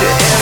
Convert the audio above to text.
you hear